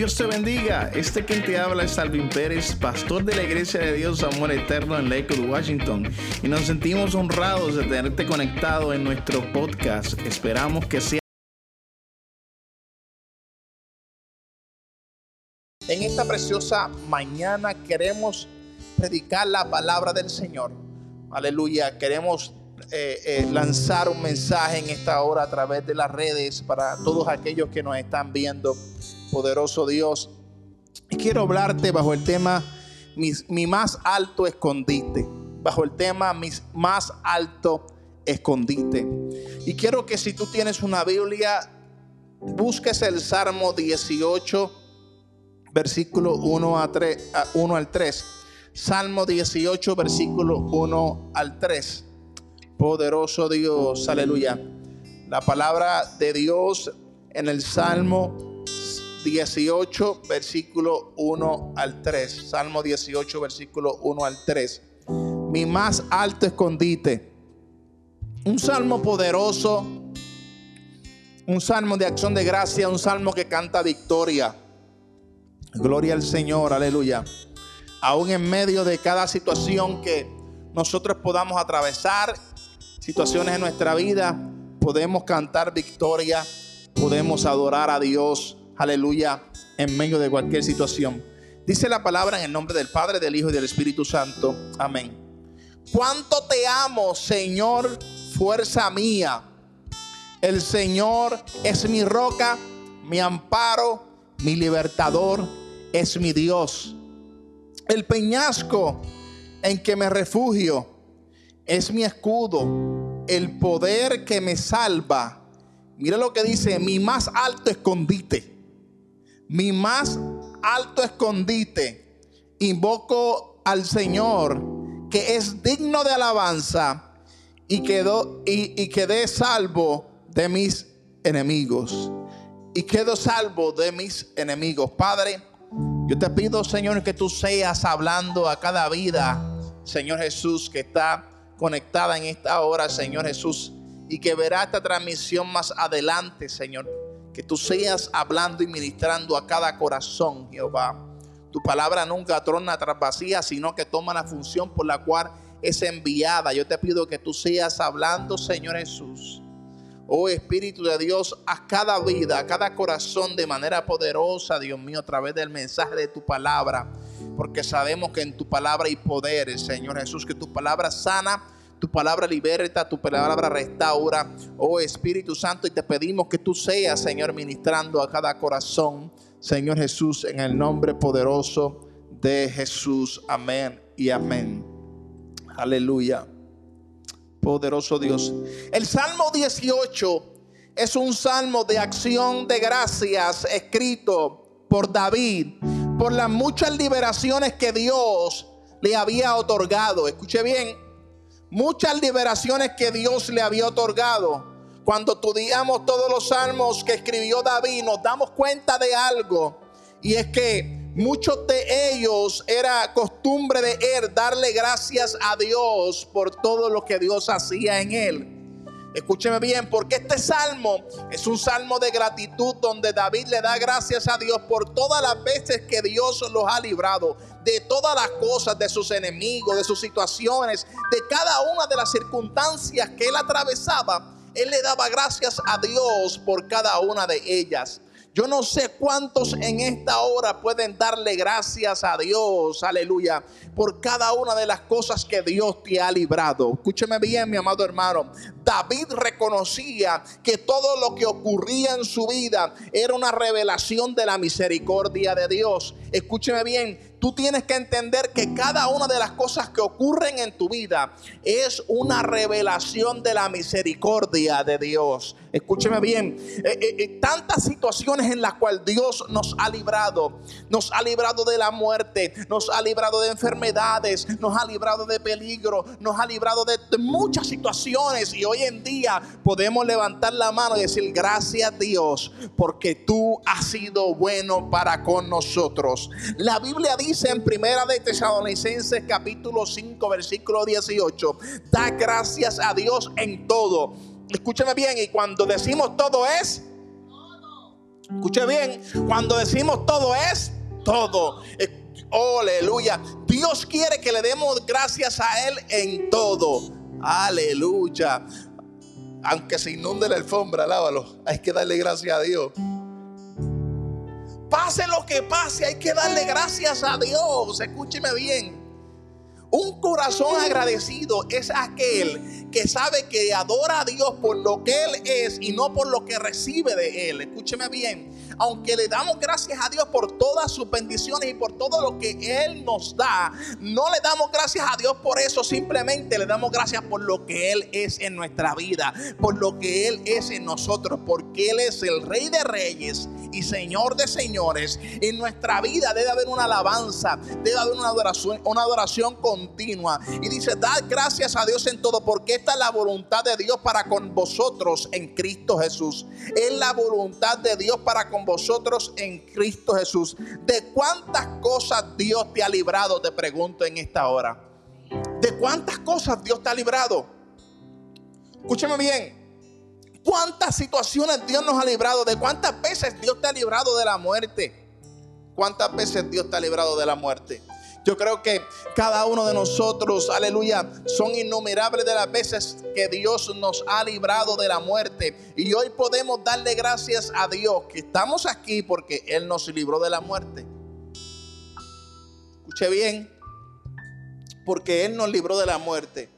Dios te bendiga. Este quien te habla es Alvin Pérez, pastor de la Iglesia de Dios Amor Eterno en Lakewood, Washington. Y nos sentimos honrados de tenerte conectado en nuestro podcast. Esperamos que sea. En esta preciosa mañana queremos predicar la palabra del Señor. Aleluya. Queremos eh, eh, lanzar un mensaje en esta hora a través de las redes para todos aquellos que nos están viendo poderoso Dios. Y quiero hablarte bajo el tema mi, más alto escondite. Bajo el tema mi más alto escondite. Y quiero que si tú tienes una Biblia, busques el Salmo 18, versículo 1, a 3, 1 al 3. Salmo 18, versículo 1 al 3. Poderoso Dios, aleluya. La palabra de Dios en el Salmo 18, versículo 1 al 3. Salmo 18, versículo 1 al 3. Mi más alto escondite. Un salmo poderoso. Un salmo de acción de gracia. Un salmo que canta victoria. Gloria al Señor, aleluya. Aún en medio de cada situación que nosotros podamos atravesar, situaciones en nuestra vida, podemos cantar victoria, podemos adorar a Dios aleluya, en medio de cualquier situación. Dice la palabra en el nombre del Padre, del Hijo y del Espíritu Santo. Amén. Cuánto te amo, Señor, fuerza mía. El Señor es mi roca, mi amparo, mi libertador, es mi Dios. El peñasco en que me refugio es mi escudo, el poder que me salva. Mira lo que dice, mi más alto escondite mi más alto escondite. Invoco al Señor, que es digno de alabanza y, quedó, y, y quedé salvo de mis enemigos. Y quedo salvo de mis enemigos. Padre, yo te pido, Señor, que tú seas hablando a cada vida, Señor Jesús, que está conectada en esta hora, Señor Jesús, y que verá esta transmisión más adelante, Señor. Que tú seas hablando y ministrando a cada corazón, Jehová. Tu palabra nunca trona tras vacía, sino que toma la función por la cual es enviada. Yo te pido que tú seas hablando, Señor Jesús. Oh Espíritu de Dios, a cada vida, a cada corazón de manera poderosa, Dios mío, a través del mensaje de tu palabra. Porque sabemos que en tu palabra hay poder, Señor Jesús, que tu palabra sana tu palabra liberta, tu palabra restaura, oh Espíritu Santo, y te pedimos que tú seas, Señor, ministrando a cada corazón, Señor Jesús, en el nombre poderoso de Jesús. Amén y amén. Aleluya. Poderoso Dios. El Salmo 18 es un salmo de acción de gracias escrito por David por las muchas liberaciones que Dios le había otorgado. Escuche bien, muchas liberaciones que Dios le había otorgado. Cuando estudiamos todos los salmos que escribió David, nos damos cuenta de algo. Y es que muchos de ellos era costumbre de él darle gracias a Dios por todo lo que Dios hacía en él. Escúcheme bien, porque este salmo es un salmo de gratitud donde David le da gracias a Dios por todas las veces que Dios los ha librado, de todas las cosas, de sus enemigos, de sus situaciones, de cada una de las circunstancias que él atravesaba. Él le daba gracias a Dios por cada una de ellas. Yo no sé cuántos en esta hora pueden darle gracias a Dios, aleluya, por cada una de las cosas que Dios te ha librado. Escúcheme bien, mi amado hermano. David reconocía que todo lo que ocurría en su vida era una revelación de la misericordia de Dios. Escúcheme bien, tú tienes que entender que cada una de las cosas que ocurren en tu vida es una revelación de la misericordia de Dios. Escúcheme bien, eh, eh, eh, tantas situaciones en las cuales Dios nos ha librado, nos ha librado de la muerte, nos ha librado de enfermedades, nos ha librado de peligro, nos ha librado de, de muchas situaciones y hoy en día podemos levantar la mano y decir gracias Dios porque tú has sido bueno para con nosotros. La Biblia dice dice en Primera de Tesalonicenses capítulo 5 versículo 18, da gracias a Dios en todo. Escúchame bien, y cuando decimos todo es Escuche bien, cuando decimos todo es todo. Oh, aleluya. Dios quiere que le demos gracias a Él en todo. Aleluya. Aunque se inunde la alfombra, lávalo. Hay que darle gracias a Dios. Pase lo que pase, hay que darle gracias a Dios. Escúcheme bien. Un corazón agradecido es aquel que sabe que adora a Dios por lo que Él es y no por lo que recibe de Él. Escúcheme bien aunque le damos gracias a Dios por todas sus bendiciones y por todo lo que Él nos da, no le damos gracias a Dios por eso, simplemente le damos gracias por lo que Él es en nuestra vida, por lo que Él es en nosotros, porque Él es el Rey de Reyes y Señor de Señores. En nuestra vida debe haber una alabanza, debe haber una adoración, una adoración continua. Y dice, dad gracias a Dios en todo, porque esta es la voluntad de Dios para con vosotros en Cristo Jesús. Es la voluntad de Dios para con vosotros vosotros en Cristo Jesús. ¿De cuántas cosas Dios te ha librado? Te pregunto en esta hora. ¿De cuántas cosas Dios te ha librado? Escúchame bien. ¿Cuántas situaciones Dios nos ha librado? ¿De cuántas veces Dios te ha librado de la muerte? ¿Cuántas veces Dios te ha librado de la muerte? Yo creo que cada uno de nosotros, aleluya, son innumerables de las veces que Dios nos ha librado de la muerte. Y hoy podemos darle gracias a Dios que estamos aquí porque Él nos libró de la muerte. Escuche bien, porque Él nos libró de la muerte.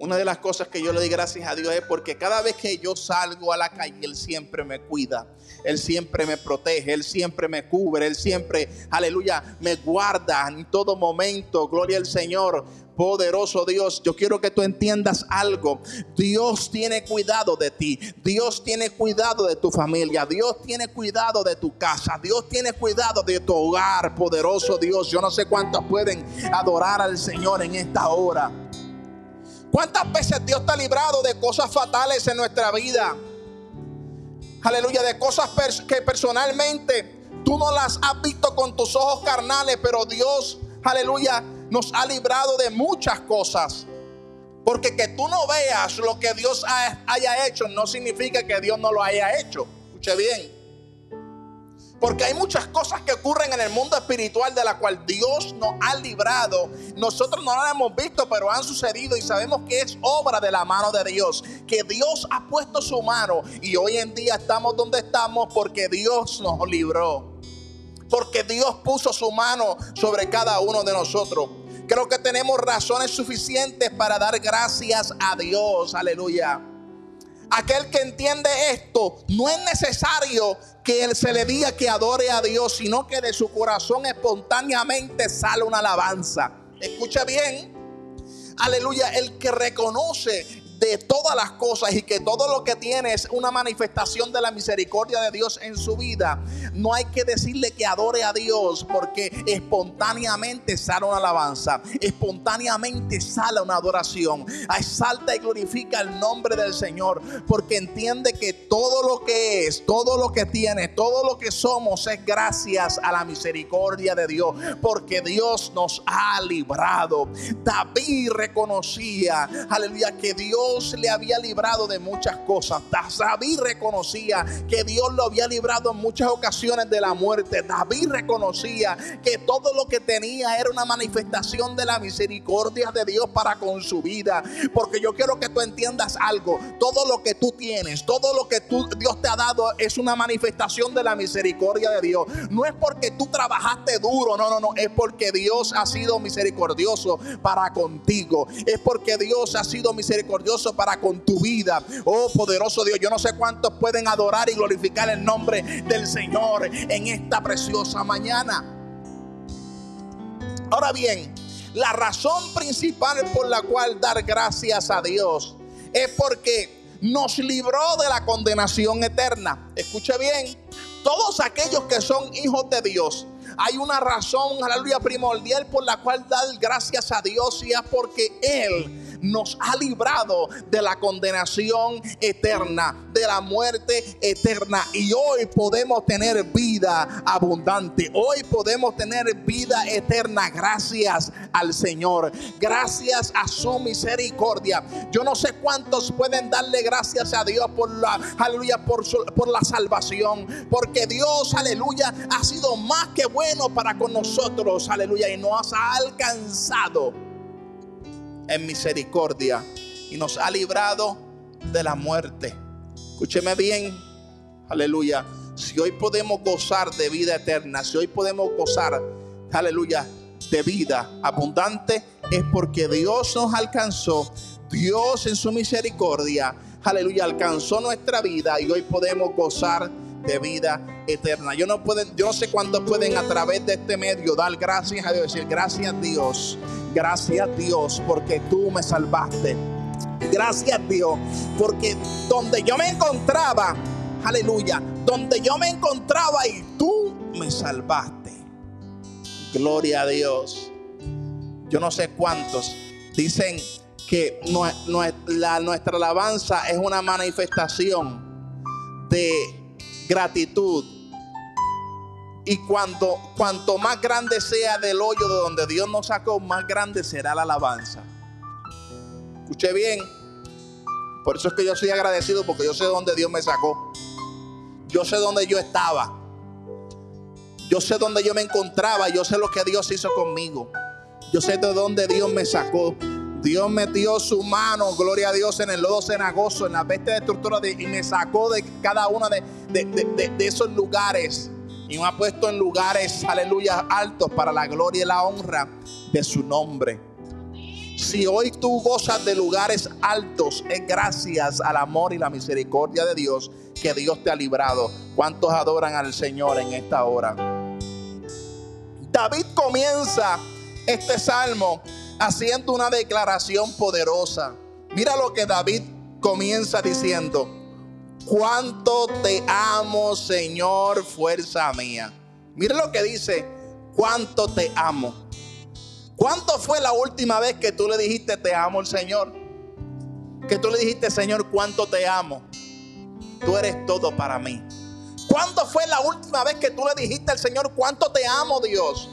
Una de las cosas que yo le doy gracias a Dios es porque cada vez que yo salgo a la calle, Él siempre me cuida. Él siempre me protege, Él siempre me cubre, Él siempre, aleluya, me guarda en todo momento. Gloria al Señor. Poderoso Dios, yo quiero que tú entiendas algo. Dios tiene cuidado de ti. Dios tiene cuidado de tu familia. Dios tiene cuidado de tu casa. Dios tiene cuidado de tu hogar. Poderoso Dios. Yo no sé cuántos pueden adorar al Señor en esta hora. ¿Cuántas veces Dios te ha librado de cosas fatales en nuestra vida? Aleluya, de cosas que personalmente tú no las has visto con tus ojos carnales, pero Dios, aleluya, nos ha librado de muchas cosas. Porque que tú no veas lo que Dios haya hecho no significa que Dios no lo haya hecho. Escuche bien. Porque hay muchas cosas que ocurren en el mundo espiritual de la cual Dios nos ha librado. Nosotros no las hemos visto, pero han sucedido y sabemos que es obra de la mano de Dios. Que Dios ha puesto su mano y hoy en día estamos donde estamos porque Dios nos libró. Porque Dios puso su mano sobre cada uno de nosotros. Creo que tenemos razones suficientes para dar gracias a Dios. Aleluya. Aquel que entiende esto, no es necesario que él se le diga que adore a Dios, sino que de su corazón espontáneamente sale una alabanza. Escucha bien. Aleluya, el que reconoce de todas las cosas y que todo lo que tiene es una manifestación de la misericordia de Dios en su vida, no hay que decirle que adore a Dios porque espontáneamente sale una alabanza, espontáneamente sale una adoración, salta y glorifica el nombre del Señor porque entiende que todo lo que es, todo lo que tiene, todo lo que somos es gracias a la misericordia de Dios porque Dios nos ha librado. David reconocía, aleluya, que Dios le había librado de muchas cosas. David reconocía que Dios lo había librado en muchas ocasiones de la muerte. David reconocía que todo lo que tenía era una manifestación de la misericordia de Dios para con su vida. Porque yo quiero que tú entiendas algo. Todo lo que tú tienes, todo lo que tú, Dios te ha dado es una manifestación de la misericordia de Dios. No es porque tú trabajaste duro, no, no, no. Es porque Dios ha sido misericordioso para contigo. Es porque Dios ha sido misericordioso para con tu vida. Oh poderoso Dios, yo no sé cuántos pueden adorar y glorificar el nombre del Señor en esta preciosa mañana. Ahora bien, la razón principal por la cual dar gracias a Dios es porque nos libró de la condenación eterna. Escuche bien, todos aquellos que son hijos de Dios, hay una razón, aleluya, primordial por la cual dar gracias a Dios y es porque Él nos ha librado de la condenación eterna, de la muerte eterna. Y hoy podemos tener vida abundante. Hoy podemos tener vida eterna gracias al Señor. Gracias a su misericordia. Yo no sé cuántos pueden darle gracias a Dios por la, por, por la salvación. Porque Dios, aleluya, ha sido más que bueno para con nosotros, aleluya, y nos ha alcanzado en misericordia y nos ha librado de la muerte. Escúcheme bien, aleluya. Si hoy podemos gozar de vida eterna, si hoy podemos gozar, aleluya, de vida abundante, es porque Dios nos alcanzó, Dios en su misericordia, aleluya, alcanzó nuestra vida y hoy podemos gozar de vida eterna. Yo no, pueden, yo no sé cuántos pueden a través de este medio dar gracias a Dios, decir gracias Dios, gracias Dios porque tú me salvaste. Gracias Dios, porque donde yo me encontraba, aleluya, donde yo me encontraba y tú me salvaste. Gloria a Dios. Yo no sé cuántos dicen que nuestra alabanza es una manifestación de gratitud. Y cuando, cuanto más grande sea del hoyo de donde Dios nos sacó, más grande será la alabanza. Escuché bien. Por eso es que yo soy agradecido porque yo sé dónde Dios me sacó. Yo sé dónde yo estaba. Yo sé dónde yo me encontraba. Yo sé lo que Dios hizo conmigo. Yo sé de dónde Dios me sacó. Dios metió su mano, gloria a Dios, en el lodo cenagoso, en la bestia de estructura y me sacó de cada uno de, de, esos lugares y me ha puesto en lugares, aleluya, altos para la gloria y la honra de su nombre. Si hoy tú gozas de lugares altos, es gracias al amor y la misericordia de Dios que Dios te ha librado. ¿Cuántos adoran al Señor en esta hora? David comienza este salmo haciendo una declaración poderosa. Mira lo que David comienza diciendo. Cuánto te amo, Señor, fuerza mía. Mira lo que dice. Cuánto te amo. ¿Cuánto fue la última vez que tú le dijiste te amo al Señor? Que tú le dijiste, Señor, cuánto te amo. Tú eres todo para mí. ¿Cuándo fue la última vez que tú le dijiste al Señor cuánto te amo, Dios?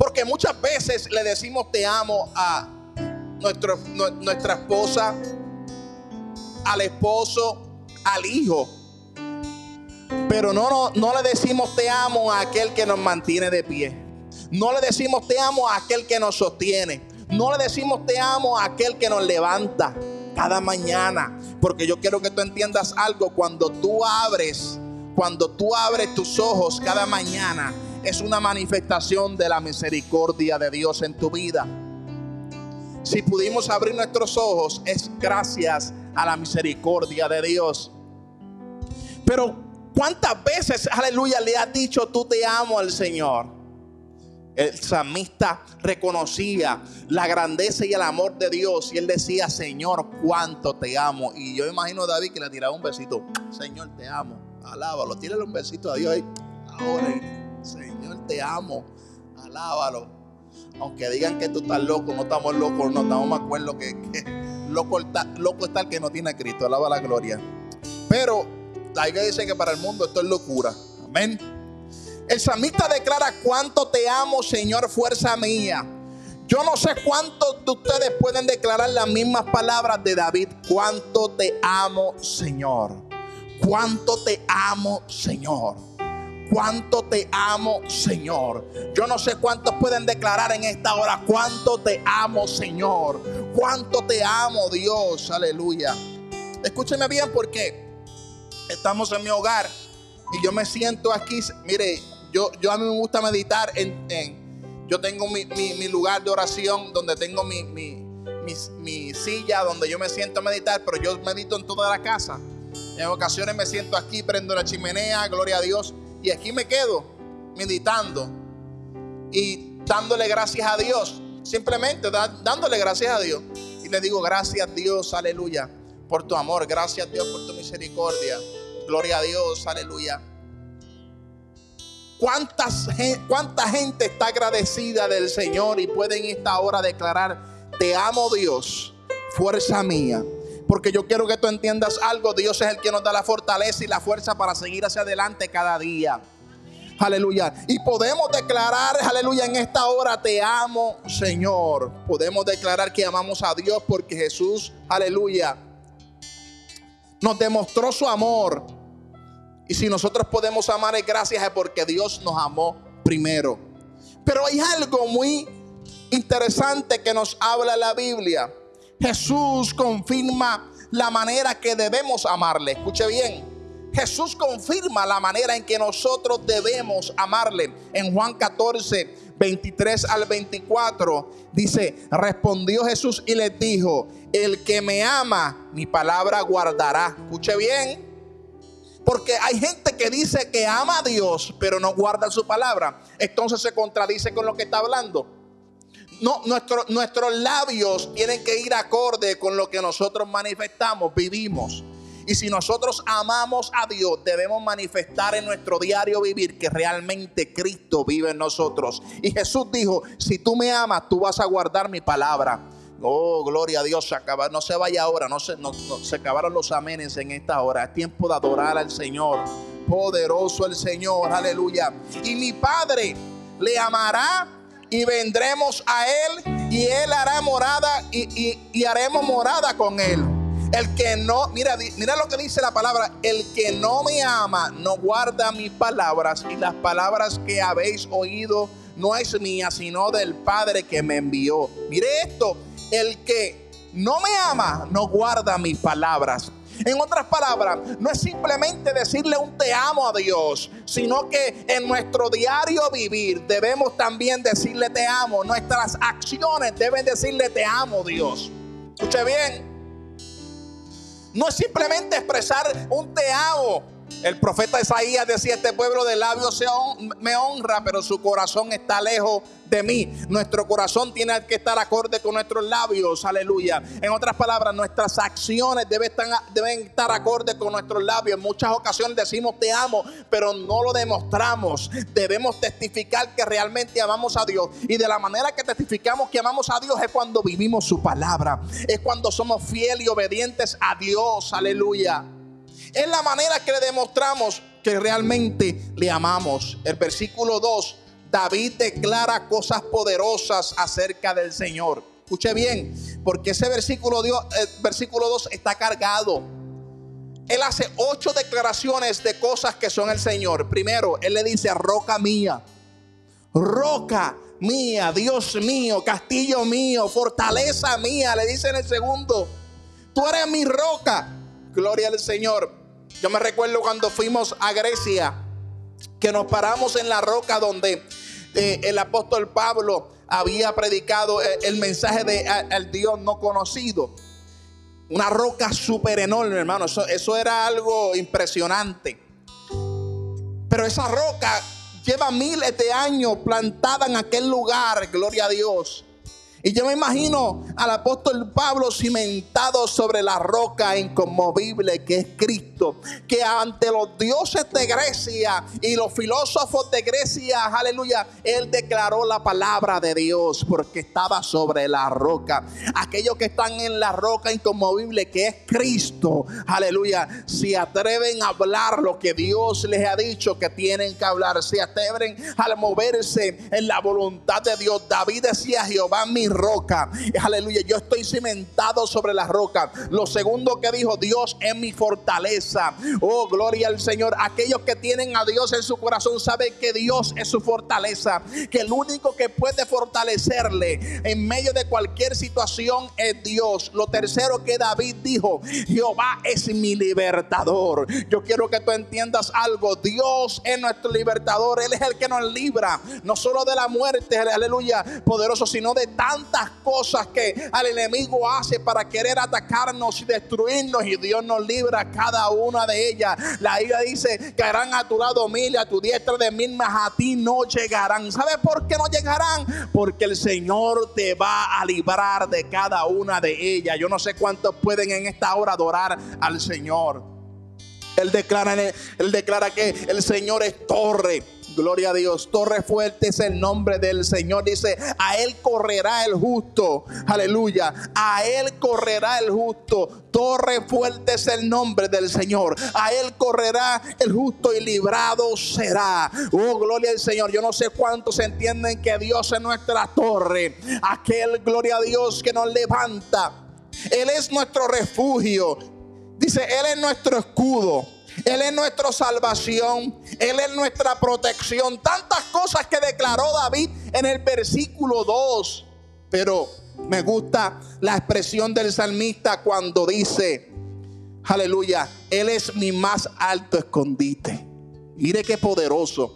Porque muchas veces le decimos te amo a nuestro, nuestra esposa, al esposo, al hijo. Pero no, no, no le decimos te amo a aquel que nos mantiene de pie. No le decimos te amo a aquel que nos sostiene. No le decimos te amo a aquel que nos levanta cada mañana. Porque yo quiero que tú entiendas algo. Cuando tú abres, cuando tú abres tus ojos cada mañana es una manifestación de la misericordia de Dios en tu vida. Si pudimos abrir nuestros ojos es gracias a la misericordia de Dios. Pero ¿cuántas veces, aleluya, le has dicho tú te amo al Señor? El salmista reconocía la grandeza y el amor de Dios y él decía, Señor, cuánto te amo. Y yo imagino a David que le tiraba un besito, Señor, te amo, alábalo, tírale un besito a Dios ahí. Ahora, Señor, te amo. Alábalo. Aunque digan que tú estás loco, no estamos locos, no estamos más acuerdo que, loco, está, el que no tiene a Cristo. Alaba la gloria. Pero la Biblia dice que para el mundo esto es locura. Amén. El samita declara cuánto te amo, Señor, fuerza mía. Yo no sé cuántos de ustedes pueden declarar las mismas palabras de David. Cuánto te amo, Señor. Cuánto te amo, Señor cuánto te amo, Señor. Yo no sé cuántos pueden declarar en esta hora cuánto te amo, Señor. Cuánto te amo, Dios. Aleluya. Escúcheme bien porque estamos en mi hogar y yo me siento aquí. Mire, yo, yo a mí me gusta meditar en, yo tengo mi, lugar de oración donde tengo mi, mi, silla donde yo me siento a meditar, pero yo medito en toda la casa. En ocasiones me siento aquí, prendo la chimenea, gloria a Dios. Y aquí me quedo meditando y dándole gracias a Dios. Simplemente dándole gracias a Dios. Y le digo, gracias Dios, aleluya, por tu amor. Gracias Dios por tu misericordia. Gloria a Dios, aleluya. ¿Cuántas, ¿Cuánta gente está agradecida del Señor y puede en esta hora declarar, te amo Dios, fuerza mía. Porque yo quiero que tú entiendas algo. Dios es el que nos da la fortaleza y la fuerza para seguir hacia adelante cada día. Aleluya. Y podemos declarar, aleluya, en esta hora te amo, Señor. Podemos declarar que amamos a Dios porque Jesús, aleluya, nos demostró su amor. Y si nosotros podemos amar es gracias a porque Dios nos amó primero. Pero hay algo muy interesante que nos habla la Biblia. Jesús confirma la manera que debemos amarle. Escuche bien. Jesús confirma la manera en que nosotros debemos amarle. En Juan 14, 23 al 24 dice, respondió Jesús y les dijo, el que me ama, mi palabra guardará. Escuche bien. Porque hay gente que dice que ama a Dios, pero no guarda su palabra. Entonces se contradice con lo que está hablando. No, nuestros labios tienen que ir acorde con lo que nosotros manifestamos, vivimos. Y si nosotros amamos a Dios, debemos manifestar en nuestro diario vivir que realmente Cristo vive en nosotros. Y Jesús dijo, si tú me amas, tú vas a guardar mi palabra. Oh, gloria a Dios, se no se vaya ahora, no se, no, se acabaron los amenes en esta hora. Es tiempo de adorar al Señor. Poderoso el Señor, aleluya. Y mi Padre le amará y vendremos a Él y Él hará morada y, y haremos morada con Él. El que no, mira, mira lo que dice la palabra, el que no me ama no guarda mis palabras y las palabras que habéis oído no es mía, sino del Padre que me envió. Mire esto, el que no me ama no guarda mis palabras. En otras palabras, no es simplemente decirle un te amo a Dios, sino que en nuestro diario vivir debemos también decirle te amo. Nuestras acciones deben decirle te amo Dios. Escuche bien, no es simplemente expresar un te amo. El profeta Isaías decía, este pueblo de labios me honra, pero su corazón está lejos de mí. Nuestro corazón tiene que estar acorde con nuestros labios, aleluya. En otras palabras, nuestras acciones deben estar, deben estar acorde con nuestros labios. En muchas ocasiones decimos te amo, pero no lo demostramos. Debemos testificar que realmente amamos a Dios. Y de la manera que testificamos que amamos a Dios es cuando vivimos su palabra. Es cuando somos fieles y obedientes a Dios, aleluya. Es la manera que le demostramos que realmente le amamos. El versículo 2 David declara cosas poderosas acerca del Señor. Escuche bien, porque ese versículo, Dios, el versículo 2 está cargado. Él hace ocho declaraciones de cosas que son el Señor. Primero, Él le dice, roca mía, roca mía, Dios mío, castillo mío, fortaleza mía. Le dice en el segundo, tú eres mi roca. Gloria al Señor. Yo me recuerdo cuando fuimos a Grecia, que nos paramos en la roca donde eh, el apóstol Pablo había predicado eh, el, mensaje de al Dios no conocido. Una roca súper enorme, hermano. Eso, eso era algo impresionante. Pero esa roca lleva miles de años plantada en aquel lugar, gloria a Dios. Y yo me imagino al apóstol Pablo cimentado sobre la roca inconmovible que es Cristo, que ante los dioses de Grecia y los filósofos de Grecia, aleluya, él declaró la palabra de Dios porque estaba sobre la roca. Aquellos que están en la roca inconmovible que es Cristo, aleluya, se atreven a hablar lo que Dios les ha dicho que tienen que hablar, se atreven a moverse en la voluntad de Dios. David decía, Jehová mi roca. Aleluya, yo estoy cimentado sobre la roca. Lo segundo que dijo, Dios es mi fortaleza. Oh, gloria al Señor. Aquellos que tienen a Dios en su corazón saben que Dios es su fortaleza. Que el único que puede fortalecerle en medio de cualquier situación es Dios. Lo tercero que David dijo, Jehová es mi libertador. Yo quiero que tú entiendas algo. Dios es nuestro libertador. Él es el que nos libra. No solo de la muerte, aleluya, poderoso, sino de tan tantas cosas que al enemigo hace para querer atacarnos y destruirnos y Dios nos libra cada una de ellas. La Biblia dice, caerán a tu lado mil a tu diestra de mil, más a ti no llegarán. ¿Sabes por qué no llegarán? Porque el Señor te va a librar de cada una de ellas. Yo no sé cuántos pueden en esta hora adorar al Señor. Él declara, él declara que el Señor es torre Gloria a Dios. Torre fuerte es el nombre del Señor. Dice, a Él correrá el justo. Aleluya. A Él correrá el justo. Torre fuerte es el nombre del Señor. A Él correrá el justo y librado será. Oh, gloria al Señor. Yo no sé cuántos entienden que Dios es nuestra torre. Aquel, gloria a Dios, que nos levanta. Él es nuestro refugio. Dice, Él es nuestro escudo. Él es nuestra salvación. Él es nuestra protección. Tantas cosas que declaró David en el versículo 2. Pero me gusta la expresión del salmista cuando dice, aleluya, Él es mi más alto escondite. Mire qué poderoso.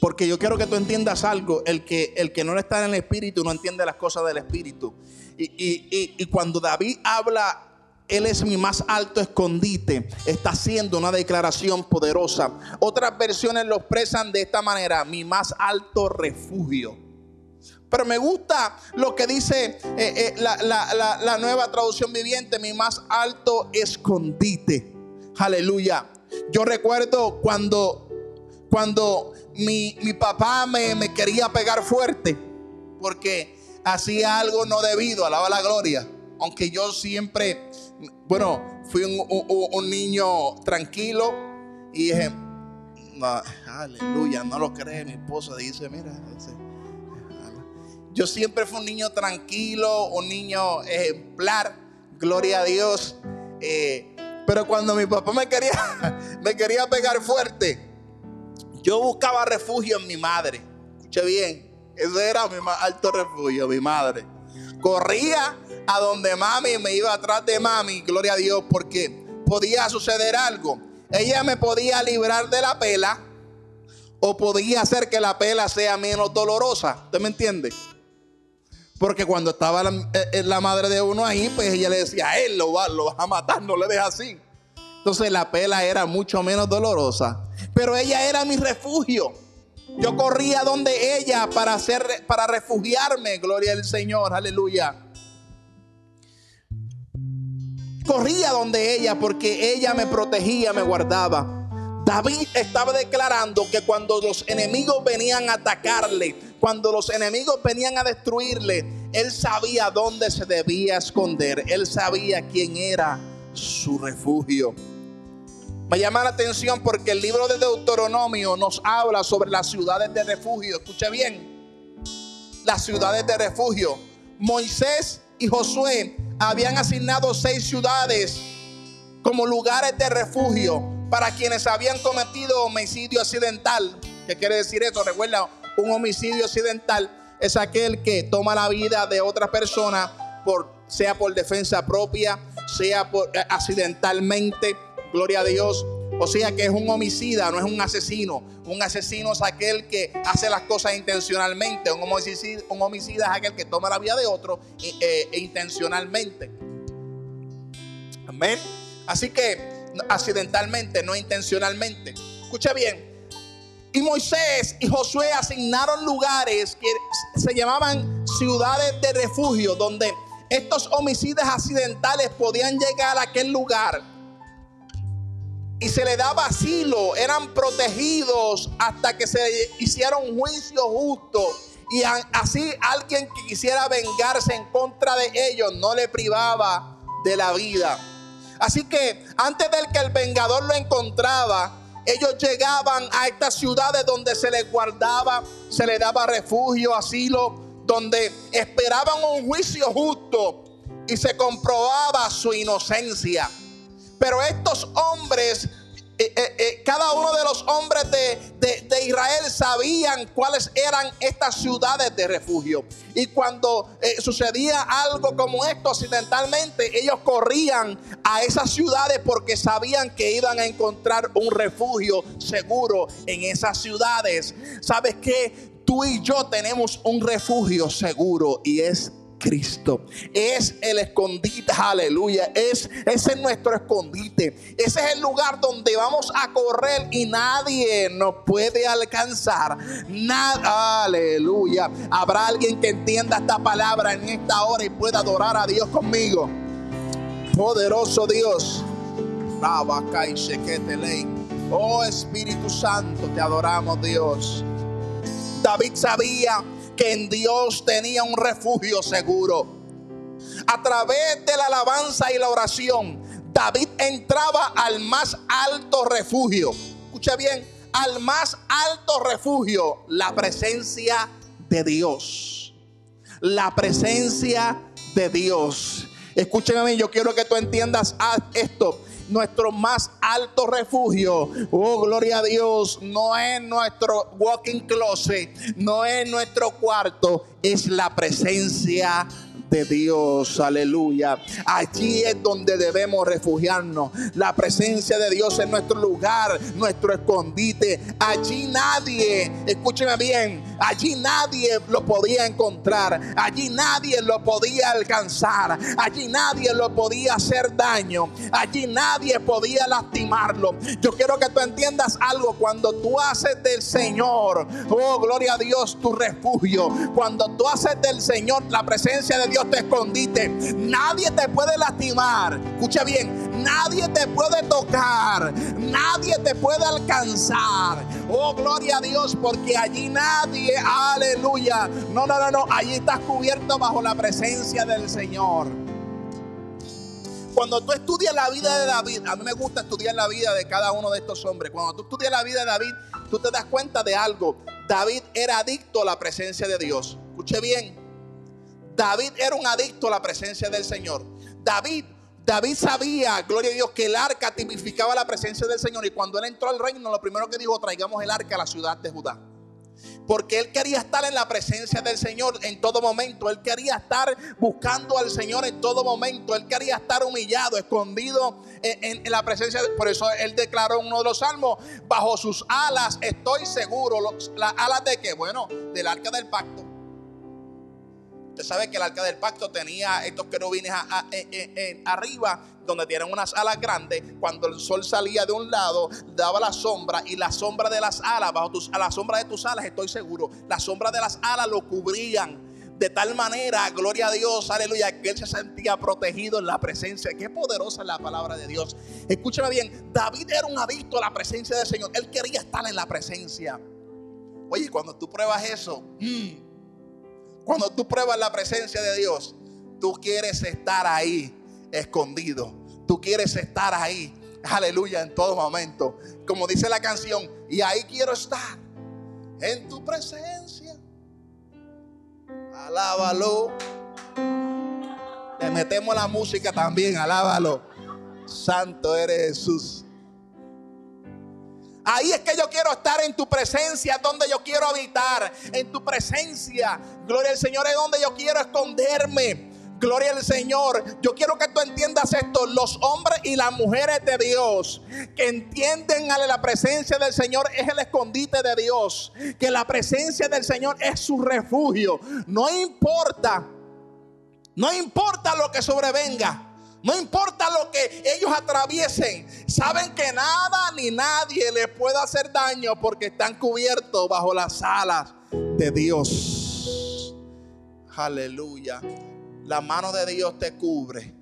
Porque yo quiero que tú entiendas algo. El que, el que no está en el espíritu no entiende las cosas del espíritu. Y, y cuando David habla él es mi más alto escondite. Está haciendo una declaración poderosa. Otras versiones lo expresan de esta manera, mi más alto refugio. Pero me gusta lo que dice eh, eh, la, nueva traducción viviente, mi más alto escondite. Aleluya. Yo recuerdo cuando, cuando mi, papá me, me quería pegar fuerte porque hacía algo no debido, alaba la gloria. Aunque yo siempre bueno, fui un, niño tranquilo y dije, aleluya, no lo cree. Mi esposa dice, mira, yo siempre fui un niño tranquilo, un niño ejemplar, gloria a Dios. Eh, pero cuando mi papá me quería, me quería pegar fuerte, yo buscaba refugio en mi madre. Escuche bien, ese era mi alto refugio, mi madre. Corría a donde mami me iba atrás de mami, gloria a Dios, porque podía suceder algo. Ella me podía librar de la pela o podía hacer que la pela sea menos dolorosa. ¿Usted me entiende? Porque cuando estaba la, eh, la, madre de uno ahí, pues ella le decía, él lo lo a matar, no le deja así. Entonces la pela era mucho menos dolorosa. Pero ella era mi refugio. Yo corría donde ella para hacer, para refugiarme, gloria al Señor, aleluya. Corría donde ella porque ella me protegía, me guardaba. David estaba declarando que cuando los enemigos venían a atacarle, cuando los enemigos venían a destruirle, él sabía dónde se debía esconder. Él sabía quién era su refugio. Me llama la atención porque el libro de Deuteronomio nos habla sobre las ciudades de refugio. Escuche bien, las ciudades de refugio. Moisés y Josué habían asignado seis ciudades como lugares de refugio para quienes habían cometido homicidio accidental. ¿Qué quiere decir eso? Recuerda, un homicidio accidental es aquel que toma la vida de otra persona, por, sea por defensa propia, sea por, eh, accidentalmente Gloria a Dios. O sea que es un homicida, no es un asesino. Un asesino es aquel que hace las cosas intencionalmente. Un homicida, es aquel que toma la vida de otro eh, e intencionalmente. Amén. Así que accidentalmente, no intencionalmente. Escucha bien. Y Moisés y Josué asignaron lugares que se llamaban ciudades de refugio, donde estos homicidas accidentales podían llegar a aquel lugar y se le daba asilo, eran protegidos hasta que se hiciera un juicio justo. Y así alguien que quisiera vengarse en contra de ellos no le privaba de la vida. Así que antes del que el vengador lo encontraba, ellos llegaban a estas ciudades donde se les guardaba, se les daba refugio, asilo, donde esperaban un juicio justo y se comprobaba su inocencia. Pero estos hombres, eh, eh, eh, cada uno de los hombres de, Israel sabían cuáles eran estas ciudades de refugio. Y cuando sucedía algo como esto accidentalmente, ellos corrían a esas ciudades porque sabían que iban a encontrar un refugio seguro en esas ciudades. ¿Sabes qué? Tú y yo tenemos un refugio seguro y es Cristo. Es el escondite, aleluya. Es, ese es nuestro escondite. Ese es el lugar donde vamos a correr y nadie nos puede alcanzar. Nada, aleluya. Habrá alguien que entienda esta palabra en esta hora y pueda adorar a Dios conmigo. Poderoso Dios. Oh Espíritu Santo, te adoramos Dios. David sabía que en Dios tenía un refugio seguro. A través de la alabanza y la oración, David entraba al más alto refugio. Escucha bien, al más alto refugio, la presencia de Dios. La presencia de Dios. Escúchame, yo quiero que tú entiendas esto nuestro más alto refugio. Oh, gloria a Dios. No es nuestro walking closet, no es nuestro cuarto, es la presencia Dios. Aleluya. Allí es donde debemos refugiarnos. La presencia de Dios en nuestro lugar, nuestro escondite. Allí nadie, escúcheme bien, allí nadie lo podía encontrar. Allí nadie lo podía alcanzar. Allí nadie lo podía hacer daño. Allí nadie podía lastimarlo. Yo quiero que tú entiendas algo. Cuando tú haces del Señor, oh gloria a Dios, tu refugio. Cuando tú haces del Señor la presencia de Dios te escondiste. Nadie te puede lastimar. Escucha bien, nadie te puede tocar. Nadie te puede alcanzar. Oh, gloria a Dios, porque allí nadie, aleluya. No, no, no, no. Allí estás cubierto bajo la presencia del Señor. Cuando tú estudias la vida de David, a mí me gusta estudiar la vida de cada uno de estos hombres. Cuando tú estudias la vida de David, tú te das cuenta de algo. David era adicto a la presencia de Dios. Escuche bien, David era un adicto a la presencia del Señor. David, David sabía, gloria a Dios, que el arca tipificaba la presencia del Señor. Y cuando él entró al reino, lo primero que dijo, traigamos el arca a la ciudad de Judá. Porque él quería estar en la presencia del Señor en todo momento. Él quería estar buscando al Señor en todo momento. Él quería estar humillado, escondido en, la presencia. Por eso él declaró en uno de los salmos, bajo sus alas estoy seguro. ¿Las alas de qué? Bueno, del arca del pacto. Usted sabe que el arca del pacto tenía estos querubines arriba, donde tienen unas alas grandes. Cuando el sol salía de un lado, daba la sombra y la sombra de las alas, bajo tus, a la sombra de tus alas, estoy seguro, la sombra de las alas lo cubrían. De tal manera, gloria a Dios, aleluya, que él se sentía protegido en la presencia. Qué poderosa es la palabra de Dios. Escúchame bien, David era un adicto a la presencia del Señor. Él quería estar en la presencia. Oye, cuando tú pruebas eso, mmm, cuando tú pruebas la presencia de Dios, tú quieres estar ahí escondido. Tú quieres estar ahí, aleluya, en todo momento. Como dice la canción, y ahí quiero estar, en tu presencia. Alábalo. Le metemos la música también, alábalo. Santo eres Jesús. Ahí es que yo quiero estar en tu presencia, donde yo quiero habitar. En tu presencia. Gloria al Señor es donde yo quiero esconderme. Gloria al Señor. Yo quiero que tú entiendas esto. Los hombres y las mujeres de Dios que entienden a la presencia del Señor es el escondite de Dios. Que la presencia del Señor es su refugio. No importa. No importa lo que sobrevenga. No importa lo que ellos atraviesen, saben que nada ni nadie les puede hacer daño porque están cubiertos bajo las alas de Dios. Aleluya. La mano de Dios te cubre.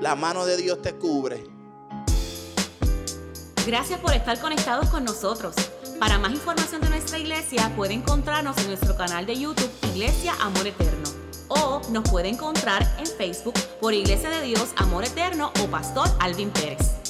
La mano de Dios te cubre. Gracias por estar conectados con nosotros. Para más información de nuestra iglesia, puede encontrarnos en nuestro canal de YouTube Iglesia Amor Eterno o nos puede encontrar en Facebook por Iglesia de Dios Amor Eterno o Pastor Alvin Pérez.